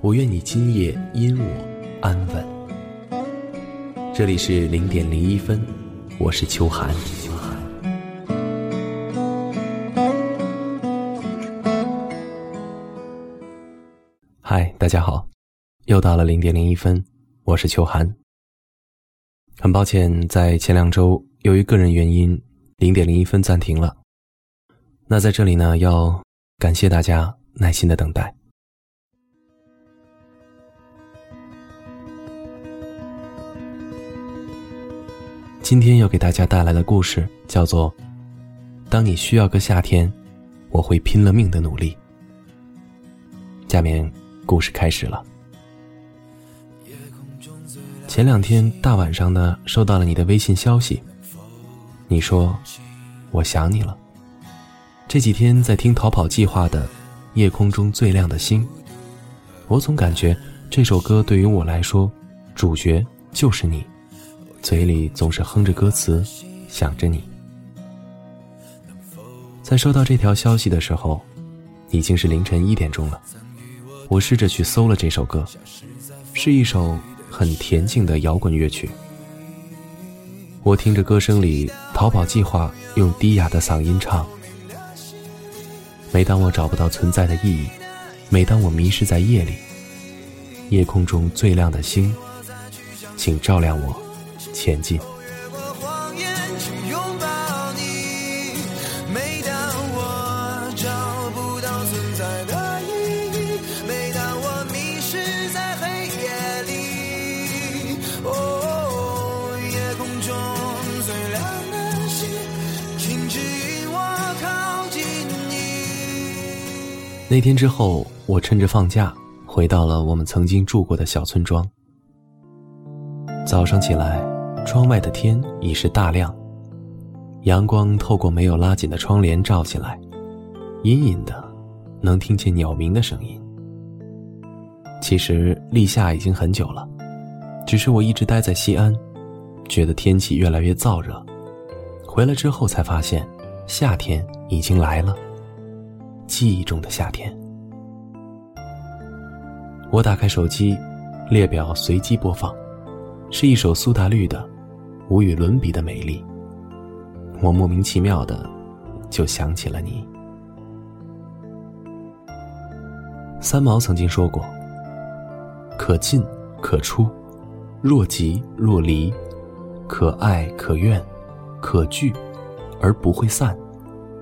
我愿你今夜因我安稳。这里是零点零一分，我是秋寒。嗨，大家好，又到了零点零一分，我是秋寒。很抱歉，在前两周由于个人原因，零点零一分暂停了。那在这里呢，要感谢大家耐心的等待。今天要给大家带来的故事叫做《当你需要个夏天，我会拼了命的努力》。下面故事开始了。前两天大晚上的收到了你的微信消息，你说我想你了。这几天在听《逃跑计划》的《夜空中最亮的星》，我总感觉这首歌对于我来说，主角就是你。嘴里总是哼着歌词，想着你。在收到这条消息的时候，已经是凌晨一点钟了。我试着去搜了这首歌，是一首很恬静的摇滚乐曲。我听着歌声里《逃跑计划》用低哑的嗓音唱：“每当我找不到存在的意义，每当我迷失在夜里，夜空中最亮的星，请照亮我。”前进。那天之后，我趁着放假回到了我们曾经住过的小村庄。早上起来。窗外的天已是大亮，阳光透过没有拉紧的窗帘照进来，隐隐的能听见鸟鸣的声音。其实立夏已经很久了，只是我一直待在西安，觉得天气越来越燥热。回来之后才发现，夏天已经来了，记忆中的夏天。我打开手机，列表随机播放，是一首苏打绿的。无与伦比的美丽，我莫名其妙的就想起了你。三毛曾经说过：“可进可出，若即若离，可爱可怨，可聚而不会散，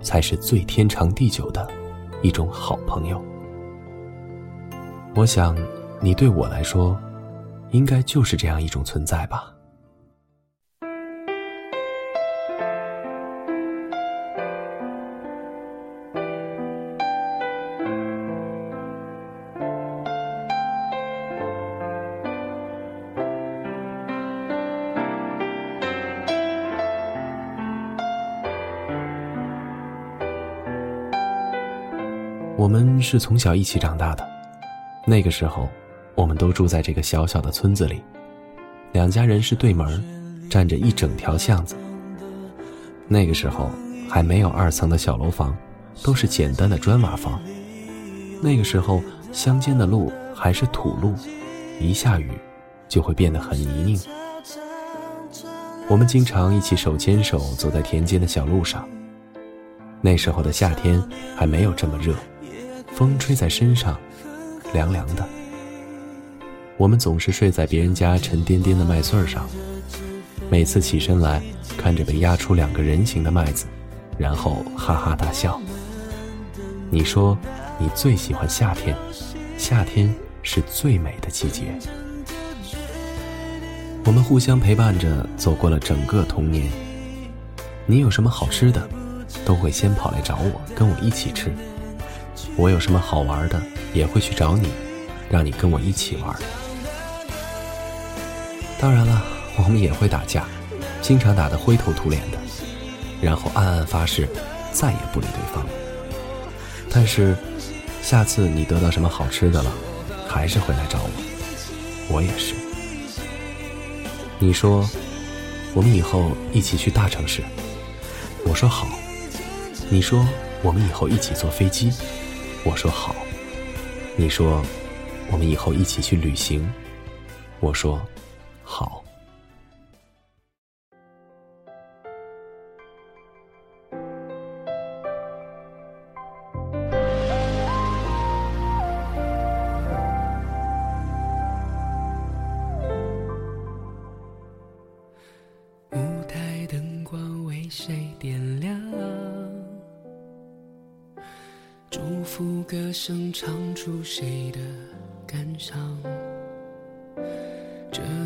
才是最天长地久的一种好朋友。”我想，你对我来说，应该就是这样一种存在吧。我们是从小一起长大的，那个时候，我们都住在这个小小的村子里，两家人是对门，占着一整条巷子。那个时候还没有二层的小楼房，都是简单的砖瓦房。那个时候乡间的路还是土路，一下雨就会变得很泥泞。我们经常一起手牵手走在田间的小路上。那时候的夏天还没有这么热。风吹在身上，凉凉的。我们总是睡在别人家沉甸甸的麦穗上，每次起身来看着被压出两个人形的麦子，然后哈哈大笑。你说你最喜欢夏天，夏天是最美的季节。我们互相陪伴着走过了整个童年。你有什么好吃的，都会先跑来找我，跟我一起吃。我有什么好玩的，也会去找你，让你跟我一起玩。当然了，我们也会打架，经常打得灰头土脸的，然后暗暗发誓再也不理对方。但是，下次你得到什么好吃的了，还是会来找我。我也是。你说，我们以后一起去大城市，我说好。你说，我们以后一起坐飞机，我说好。你说，我们以后一起去旅行，我说好。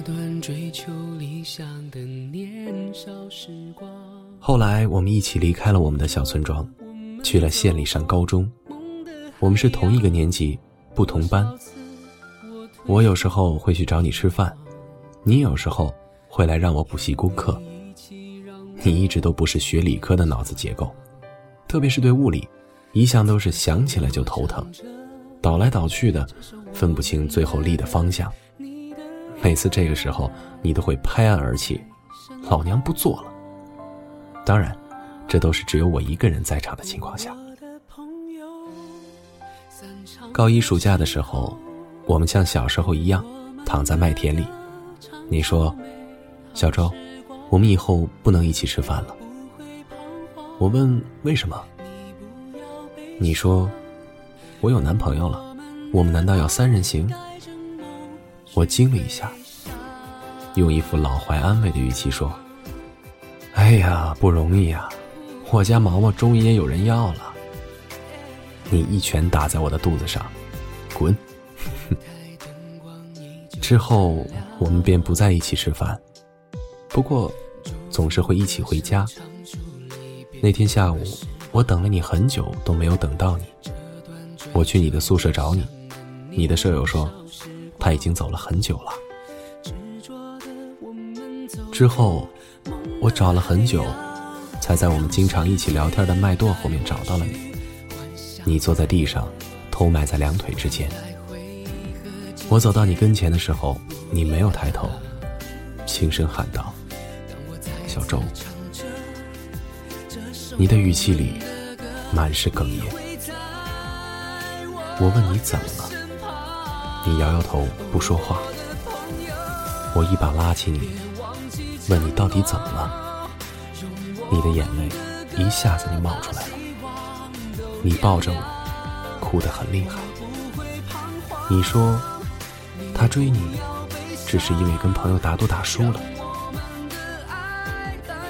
段追求理想的年少时光。后来，我们一起离开了我们的小村庄，去了县里上高中。我们是同一个年级，不同班。我有时候会去找你吃饭，你有时候会来让我补习功课。你一直都不是学理科的脑子结构，特别是对物理。一向都是想起来就头疼，倒来倒去的，分不清最后力的方向。每次这个时候，你都会拍案而起：“老娘不做了。”当然，这都是只有我一个人在场的情况下。高一暑假的时候，我们像小时候一样躺在麦田里。你说：“小周，我们以后不能一起吃饭了。”我问：“为什么？”你说，我有男朋友了，我们难道要三人行？我惊了一下，用一副老怀安慰的语气说：“哎呀，不容易呀，我家毛毛终于也有人要了。”你一拳打在我的肚子上，滚！之后我们便不在一起吃饭，不过总是会一起回家。那天下午。我等了你很久都没有等到你，我去你的宿舍找你，你的舍友说他已经走了很久了。之后我找了很久，才在我们经常一起聊天的麦垛后面找到了你。你坐在地上，头埋在两腿之间。我走到你跟前的时候，你没有抬头，轻声喊道：“小周。”你的语气里满是哽咽。我问你怎么了，你摇摇头不说话。我一把拉起你，问你到底怎么了。你的眼泪一下子就冒出来了。你抱着我，哭得很厉害。你说他追你，只是因为跟朋友打赌打输了。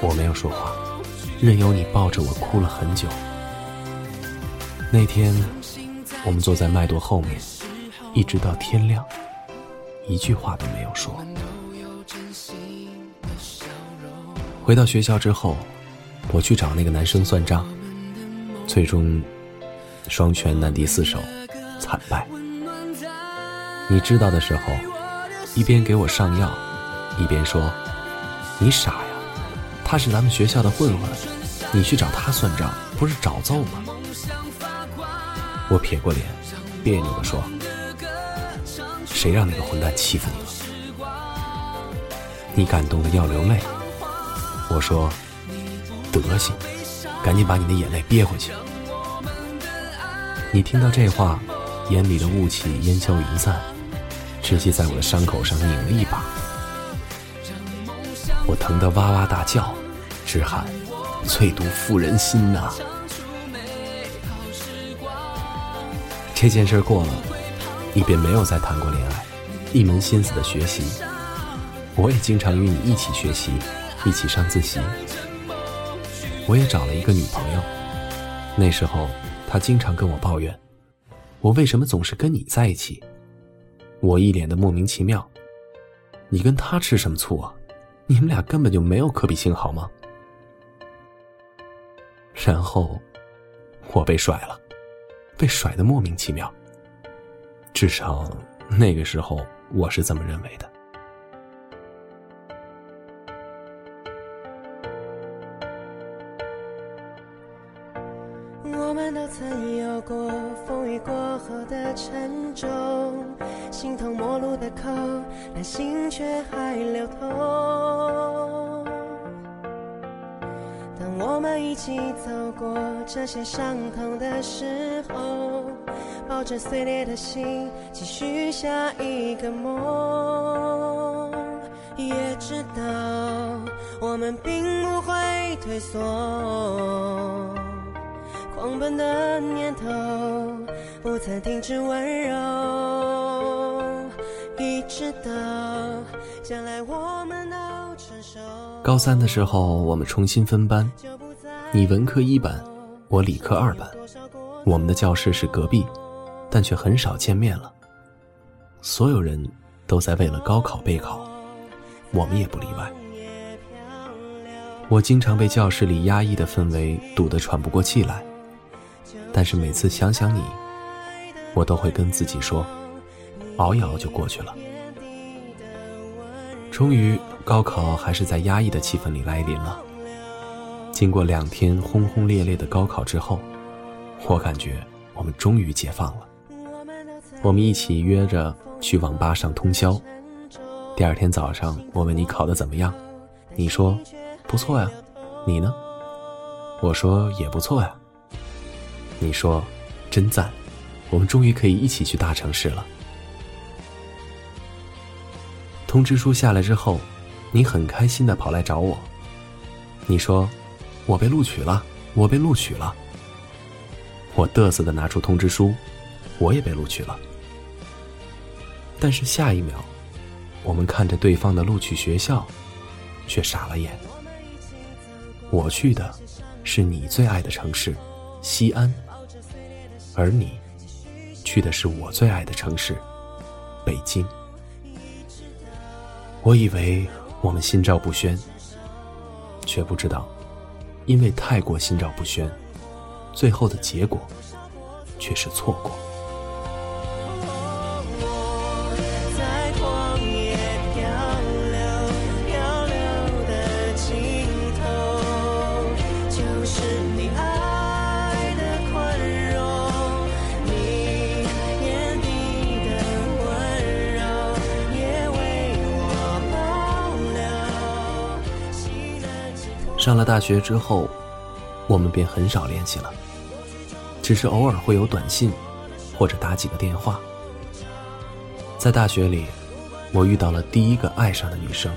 我没有说话。任由你抱着我哭了很久。那天，我们坐在麦垛后面，一直到天亮，一句话都没有说。回到学校之后，我去找那个男生算账，最终双拳难敌四手，惨败。你知道的时候，一边给我上药，一边说：“你傻呀。”他是咱们学校的混混，你去找他算账，不是找揍吗？我撇过脸，别扭的说：“谁让那个混蛋欺负你了？”你感动的要流泪。我说：“德行，赶紧把你的眼泪憋回去。”你听到这话，眼里的雾气烟消云散，直接在我的伤口上拧了一把。我疼得哇哇大叫，直喊：“最毒妇人心呐！”这件事过了，你便没有再谈过恋爱，一门心思的学习。我也经常与你一起学习，一起上自习。我也找了一个女朋友，那时候她经常跟我抱怨，我为什么总是跟你在一起。我一脸的莫名其妙，你跟她吃什么醋啊？你们俩根本就没有可比性，好吗？然后，我被甩了，被甩的莫名其妙。至少那个时候我是这么认为的。我们都曾有过风雨过后的沉重，形同陌路的口，但心却还流通。当我们一起走过这些伤痛的时候，抱着碎裂的心，继续下一个梦，也知道我们并不会退缩。狂奔的念头不曾停止温柔，一直到将来我们都成熟。高三的时候，我们重新分班，你文科一班，我理科二班，我们的教室是隔壁，但却很少见面了。所有人都在为了高考备考，我们也不例外。我经常被教室里压抑的氛围堵得喘不过气来。但是每次想想你，我都会跟自己说，熬一熬就过去了。终于，高考还是在压抑的气氛里来临了。经过两天轰轰烈烈的高考之后，我感觉我们终于解放了。我们一起约着去网吧上通宵。第二天早上，我问你考得怎么样，你说不错呀。你呢？我说也不错呀。你说，真赞！我们终于可以一起去大城市了。通知书下来之后，你很开心的跑来找我。你说，我被录取了，我被录取了。我嘚瑟的拿出通知书，我也被录取了。但是下一秒，我们看着对方的录取学校，却傻了眼。我去的，是你最爱的城市，西安。而你去的是我最爱的城市，北京。我以为我们心照不宣，却不知道，因为太过心照不宣，最后的结果却是错过。上了大学之后，我们便很少联系了，只是偶尔会有短信，或者打几个电话。在大学里，我遇到了第一个爱上的女生，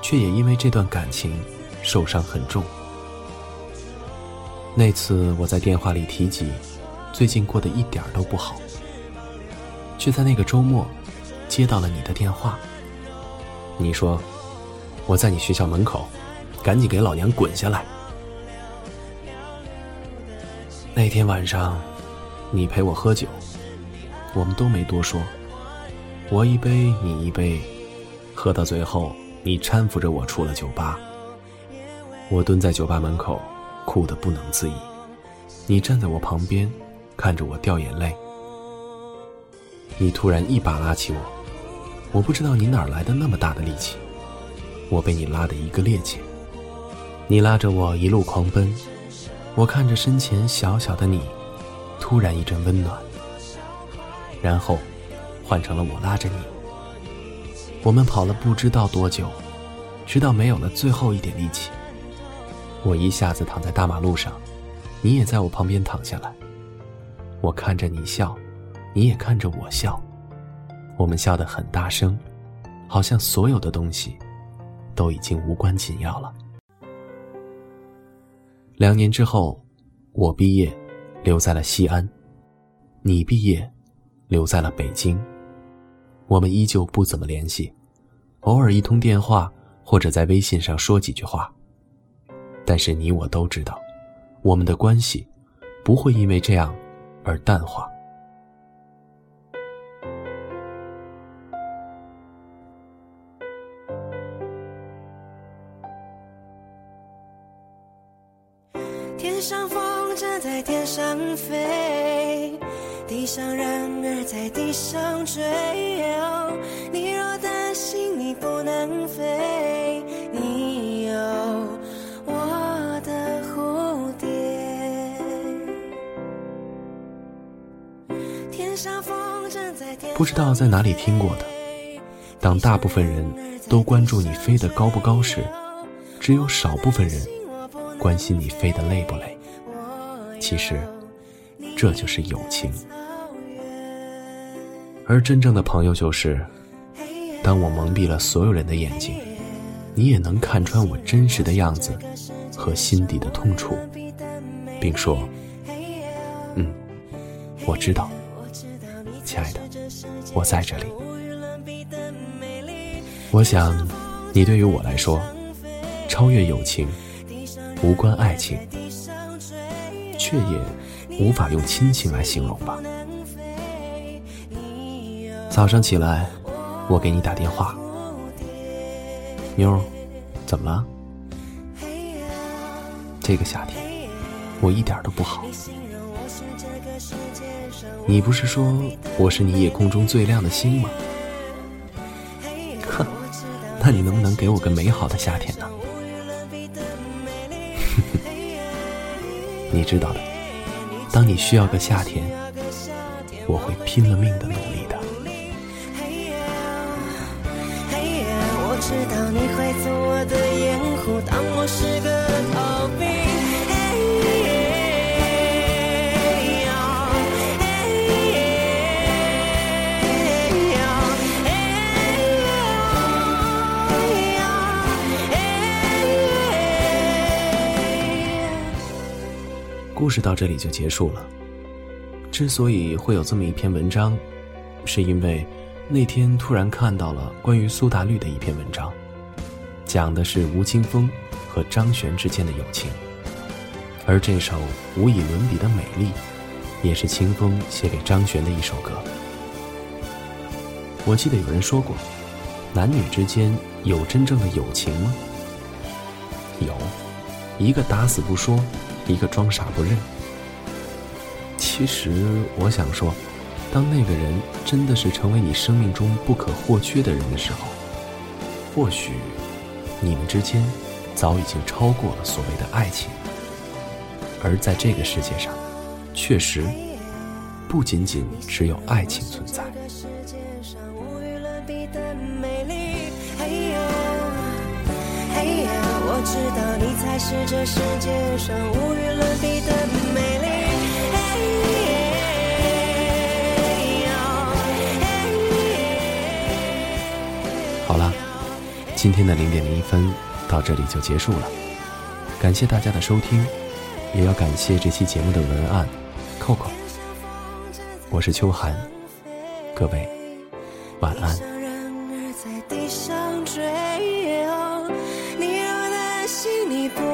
却也因为这段感情受伤很重。那次我在电话里提及，最近过得一点都不好，却在那个周末接到了你的电话。你说我在你学校门口。赶紧给老娘滚下来！那天晚上，你陪我喝酒，我们都没多说，我一杯你一杯，喝到最后，你搀扶着我出了酒吧。我蹲在酒吧门口，哭得不能自已。你站在我旁边，看着我掉眼泪。你突然一把拉起我，我不知道你哪来的那么大的力气，我被你拉得一个趔趄。你拉着我一路狂奔，我看着身前小小的你，突然一阵温暖。然后，换成了我拉着你，我们跑了不知道多久，直到没有了最后一点力气，我一下子躺在大马路上，你也在我旁边躺下来。我看着你笑，你也看着我笑，我们笑得很大声，好像所有的东西都已经无关紧要了。两年之后，我毕业，留在了西安；你毕业，留在了北京。我们依旧不怎么联系，偶尔一通电话或者在微信上说几句话。但是你我都知道，我们的关系不会因为这样而淡化。不知道在哪里听过的，当大部分人都关注你飞得高不高时，只有少部分人关心你飞得累不累。其实，这就是友情。而真正的朋友就是，当我蒙蔽了所有人的眼睛，你也能看穿我真实的样子和心底的痛楚，并说：“嗯，我知道，亲爱的，我在这里。”我想，你对于我来说，超越友情，无关爱情，却也无法用亲情来形容吧。早上起来，我给你打电话，妞儿，怎么了？这个夏天，我一点都不好。你不是说我是你夜空中最亮的星吗？哼，那你能不能给我个美好的夏天呢？你知道的，当你需要个夏天，我会拼了命的努力的。我知道你会做我的掩护，当我故事到这里就结束了。之所以会有这么一篇文章，是因为那天突然看到了关于苏打绿的一篇文章，讲的是吴青峰和张悬之间的友情。而这首无以伦比的美丽，也是清风写给张悬的一首歌。我记得有人说过，男女之间有真正的友情吗？有，一个打死不说，一个装傻不认。其实我想说，当那个人真的是成为你生命中不可或缺的人的时候，或许你们之间早已经超过了所谓的爱情。而在这个世界上，确实不仅仅只有爱情存在。知道你才是这世界上无与伦比的美丽。好了，今天的零点零一分到这里就结束了，感谢大家的收听，也要感谢这期节目的文案扣扣。我是秋寒，各位晚安。让在地上 see need